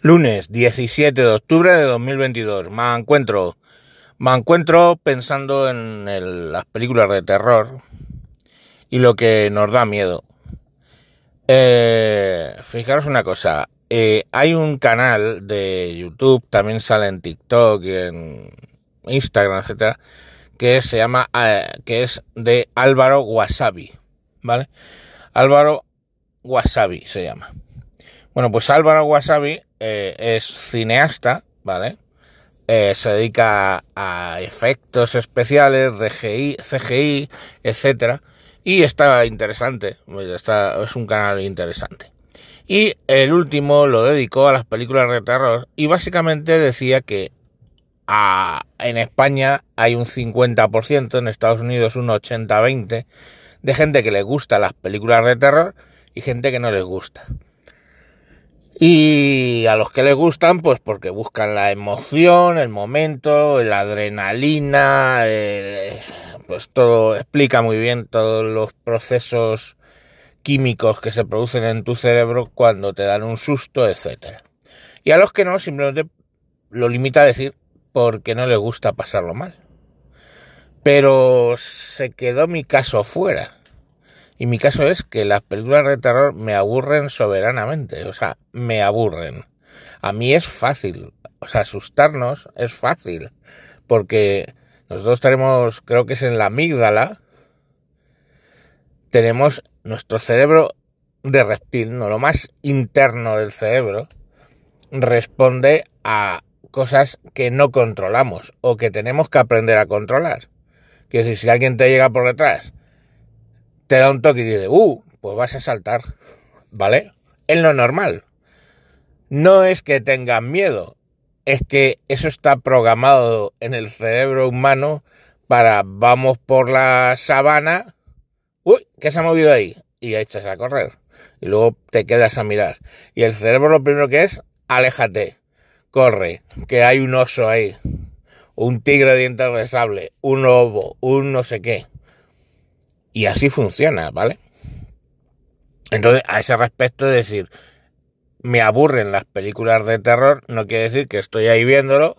Lunes 17 de octubre de 2022. Me encuentro, me encuentro pensando en las películas de terror y lo que nos da miedo. Eh, fijaros una cosa, eh, hay un canal de YouTube, también sale en TikTok y en Instagram, etcétera, que se llama, eh, que es de Álvaro Wasabi, ¿vale? Álvaro Wasabi se llama. Bueno, pues Álvaro Wasabi eh, es cineasta, ¿vale? Eh, se dedica a efectos especiales, CGI, etcétera, y está interesante, está, es un canal interesante. Y el último lo dedicó a las películas de terror y básicamente decía que en España hay un 50%, en Estados Unidos un 80-20 de gente que le gusta las películas de terror y gente que no les gusta. Y a los que les gustan, pues porque buscan la emoción, el momento, la adrenalina, pues todo explica muy bien todos los procesos químicos que se producen en tu cerebro cuando te dan un susto, etcétera. Y a los que no, simplemente lo limita a decir porque no les gusta pasarlo mal. Pero se quedó mi caso fuera. Y mi caso es que las películas de terror me aburren soberanamente, o sea, me aburren. A mí es fácil, o sea, asustarnos es fácil, porque nosotros tenemos, creo que es en la amígdala, tenemos nuestro cerebro de reptil, no lo más interno del cerebro, responde a cosas que no controlamos o que tenemos que aprender a controlar. Quiero decir, si alguien te llega por detrás te da un toque y dice, uh, pues vas a saltar, ¿vale? Es lo normal. No es que tengan miedo, es que eso está programado en el cerebro humano para vamos por la sabana, uy, ¿qué se ha movido ahí? Y echas a correr. Y luego te quedas a mirar. Y el cerebro lo primero que es, aléjate, corre, que hay un oso ahí, un tigre de dientes de sable, un lobo, un no sé qué. Y así funciona, ¿vale? Entonces, a ese respecto, es decir, me aburren las películas de terror, no quiere decir que estoy ahí viéndolo,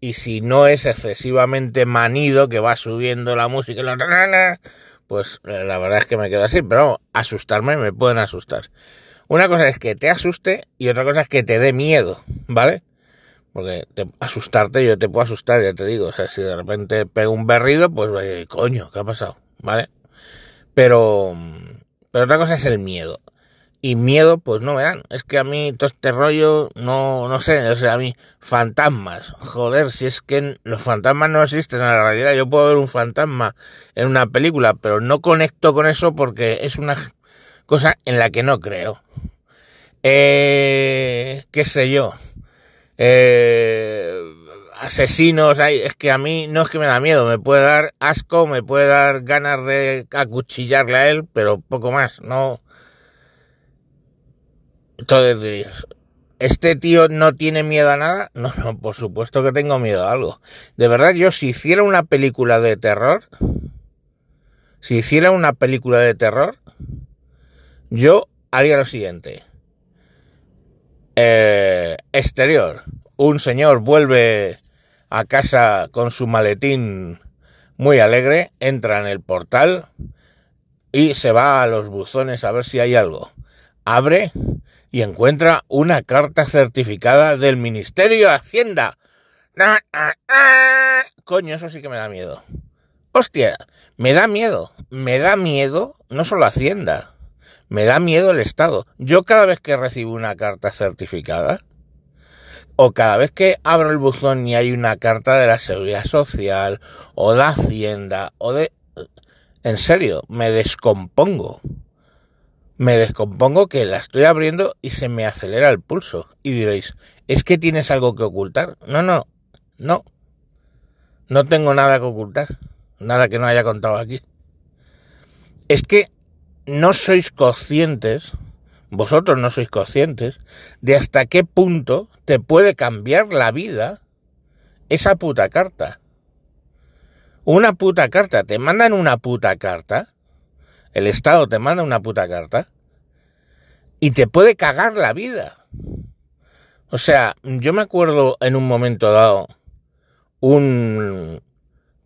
y si no es excesivamente manido, que va subiendo la música, pues eh, la verdad es que me quedo así, pero asustarme me pueden asustar. Una cosa es que te asuste y otra cosa es que te dé miedo, ¿vale? Porque te- asustarte yo te puedo asustar, ya te digo, o sea, si de repente pego un berrido, pues coño, ¿qué ha pasado? ¿Vale? Pero, pero otra cosa es el miedo. Y miedo, pues no me dan. Es que a mí todo este rollo, no, no sé, o sea, a mí, fantasmas. Joder, si es que los fantasmas no existen en la realidad. Yo puedo ver un fantasma en una película, pero no conecto con eso porque es una cosa en la que no creo. Eh, qué sé yo. Eh, asesinos, hay, es que a mí no es que me da miedo, me puede dar asco, me puede dar ganas de acuchillarle a él, pero poco más, no. Entonces ¿este tío no tiene miedo a nada? No, no, por supuesto que tengo miedo a algo. De verdad, yo si hiciera una película de terror, si hiciera una película de terror, yo haría lo siguiente. Eh, exterior. Un señor vuelve a casa con su maletín muy alegre, entra en el portal y se va a los buzones a ver si hay algo. Abre y encuentra una carta certificada del Ministerio de Hacienda. Coño, eso sí que me da miedo. Hostia, me da miedo. Me da miedo no solo Hacienda, me da miedo el Estado. Yo cada vez que recibo una carta certificada, o cada vez que abro el buzón y hay una carta de la Seguridad Social, o de Hacienda, o de... En serio, me descompongo. Me descompongo que la estoy abriendo y se me acelera el pulso. Y diréis, ¿es que tienes algo que ocultar? No, no, no. No tengo nada que ocultar. Nada que no haya contado aquí. Es que no sois conscientes, vosotros no sois conscientes, de hasta qué punto te puede cambiar la vida esa puta carta. Una puta carta, te mandan una puta carta, el Estado te manda una puta carta, y te puede cagar la vida. O sea, yo me acuerdo en un momento dado, un...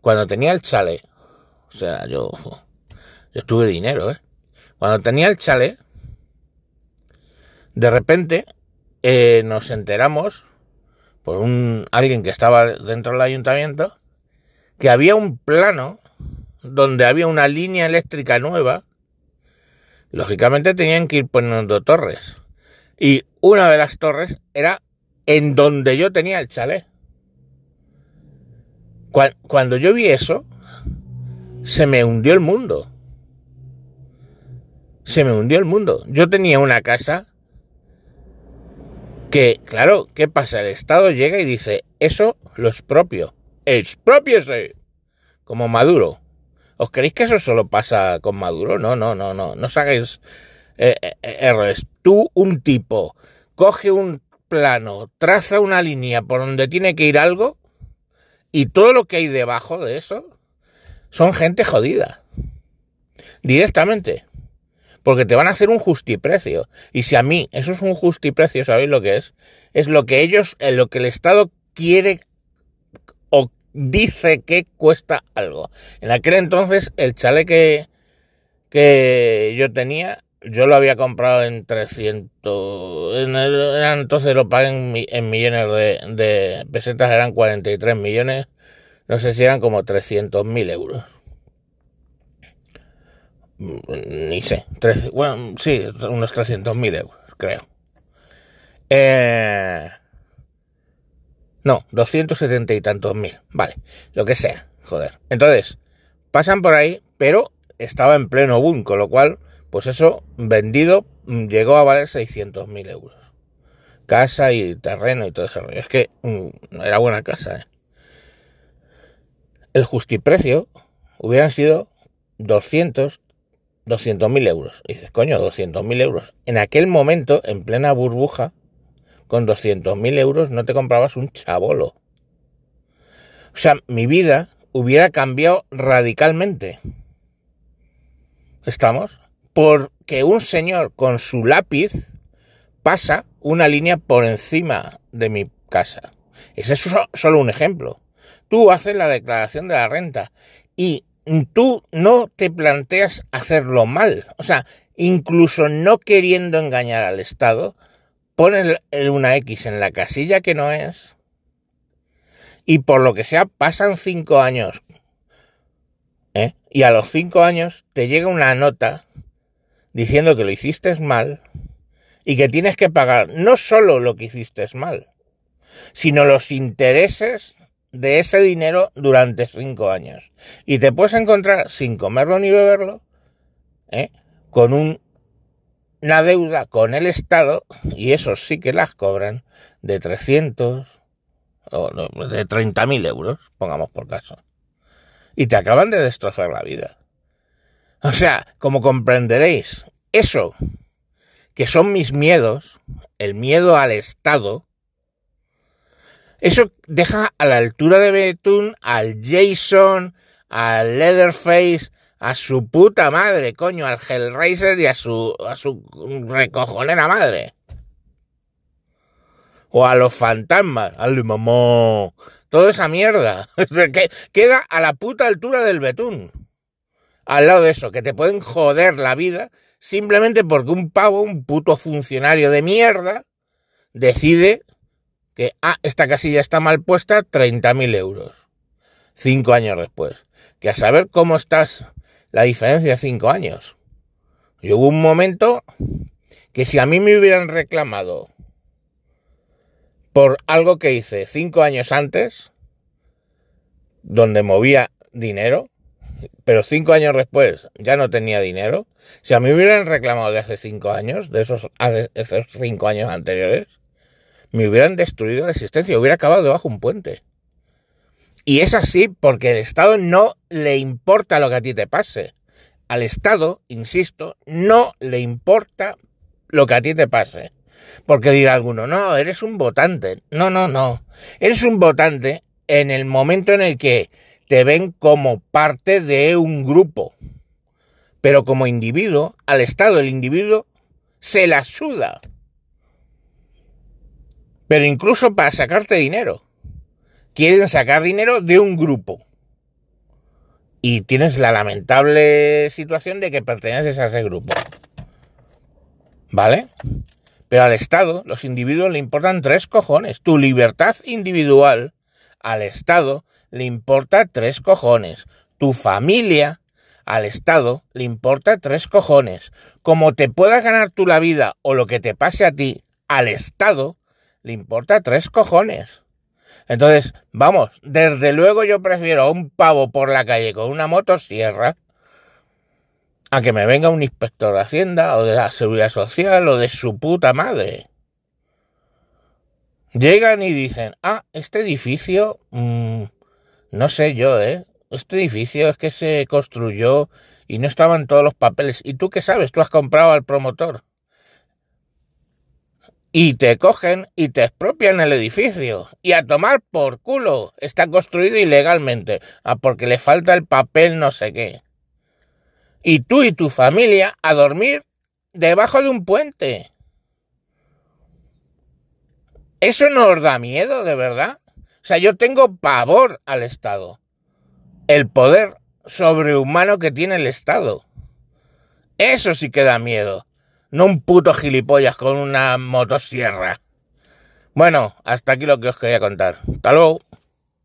Cuando tenía el chale, o sea, yo, yo tuve dinero, ¿eh? Cuando tenía el chale, de repente eh, nos enteramos por un alguien que estaba dentro del ayuntamiento que había un plano donde había una línea eléctrica nueva. Lógicamente tenían que ir poniendo torres. Y una de las torres era en donde yo tenía el chalet. Cuando yo vi eso, se me hundió el mundo. Se me hundió el mundo. Yo tenía una casa que, claro, ¿qué pasa? El Estado llega y dice, eso lo es propio. ¡Expropiese! Como Maduro. ¿Os creéis que eso solo pasa con Maduro? No, no, no, no. No os hagáis eh, eh, errores. Tú, un tipo, coge un plano, traza una línea por donde tiene que ir algo y todo lo que hay debajo de eso son gente jodida. Directamente. Porque te van a hacer un justiprecio. Y si a mí eso es un justiprecio, ¿sabéis lo que es? Es lo que ellos, en lo que el Estado quiere o dice que cuesta algo. En aquel entonces el chale que, que yo tenía yo lo había comprado en 300, en entonces lo pagué en, millones de, pesetas, eran 43 millones, no sé si eran como 300 mil euros. Ni sé, bueno, sí, unos 300 mil euros, creo. Eh, no, 270 y tantos mil, vale, lo que sea, joder. Entonces, pasan por ahí, pero estaba en pleno boom, con lo cual pues eso, vendido, mm, llegó a valer 600.000 euros. Casa y terreno y todo eso. Es que mm, era buena casa. ¿eh? El justiprecio hubieran sido 200, 200.000 euros. Y dices, coño, 200.000 euros. En aquel momento, en plena burbuja, con 200.000 euros no te comprabas un chabolo. O sea, mi vida hubiera cambiado radicalmente. ¿Estamos? porque un señor con su lápiz pasa una línea por encima de mi casa. Ese es solo un ejemplo. Tú haces la declaración de la renta y tú no te planteas hacerlo mal. O sea, incluso no queriendo engañar al Estado, pones una X en la casilla que no es y por lo que sea pasan cinco años. ¿eh? Y a los cinco años te llega una nota diciendo que lo hiciste mal y que tienes que pagar no solo lo que hiciste mal, sino los intereses de ese dinero durante cinco años. Y te puedes encontrar sin comerlo ni beberlo, ¿eh? con un, una deuda con el Estado, y eso sí que las cobran, de 300 o de 30.000 euros, pongamos por caso. Y te acaban de destrozar la vida. O sea, como comprenderéis, eso, que son mis miedos, el miedo al Estado, eso deja a la altura de Betún al Jason, al Leatherface, a su puta madre, coño, al Hellraiser y a su, a su recojonera madre. O a los fantasmas, al mamá. Toda esa mierda. Queda a la puta altura del Betún al lado de eso, que te pueden joder la vida simplemente porque un pavo, un puto funcionario de mierda, decide que, ah, esta casilla está mal puesta, 30.000 euros. Cinco años después. Que a saber cómo estás la diferencia de cinco años. Y hubo un momento que si a mí me hubieran reclamado por algo que hice cinco años antes, donde movía dinero, pero cinco años después ya no tenía dinero, si a mí me hubieran reclamado de hace cinco años, de esos, esos cinco años anteriores, me hubieran destruido la existencia, hubiera acabado debajo de un puente. Y es así porque el Estado no le importa lo que a ti te pase. Al Estado, insisto, no le importa lo que a ti te pase. Porque dirá alguno, no, eres un votante. No, no, no. Eres un votante en el momento en el que te ven como parte de un grupo. Pero como individuo, al Estado el individuo se la suda. Pero incluso para sacarte dinero. Quieren sacar dinero de un grupo. Y tienes la lamentable situación de que perteneces a ese grupo. ¿Vale? Pero al Estado, los individuos le importan tres cojones. Tu libertad individual, al Estado, le importa tres cojones. Tu familia, al Estado, le importa tres cojones. Como te puedas ganar tú la vida o lo que te pase a ti, al Estado, le importa tres cojones. Entonces, vamos, desde luego yo prefiero a un pavo por la calle con una motosierra a que me venga un inspector de Hacienda o de la Seguridad Social o de su puta madre. Llegan y dicen, ah, este edificio, mmm, no sé yo, ¿eh? Este edificio es que se construyó y no estaban todos los papeles. ¿Y tú qué sabes? Tú has comprado al promotor y te cogen y te expropian el edificio. Y a tomar por culo. Está construido ilegalmente. Ah, porque le falta el papel no sé qué. Y tú y tu familia a dormir debajo de un puente. ¿Eso no os da miedo, de verdad? O sea, yo tengo pavor al Estado. El poder sobrehumano que tiene el Estado. Eso sí que da miedo no un puto gilipollas con una motosierra. Bueno, hasta aquí lo que os quería contar. Hasta luego.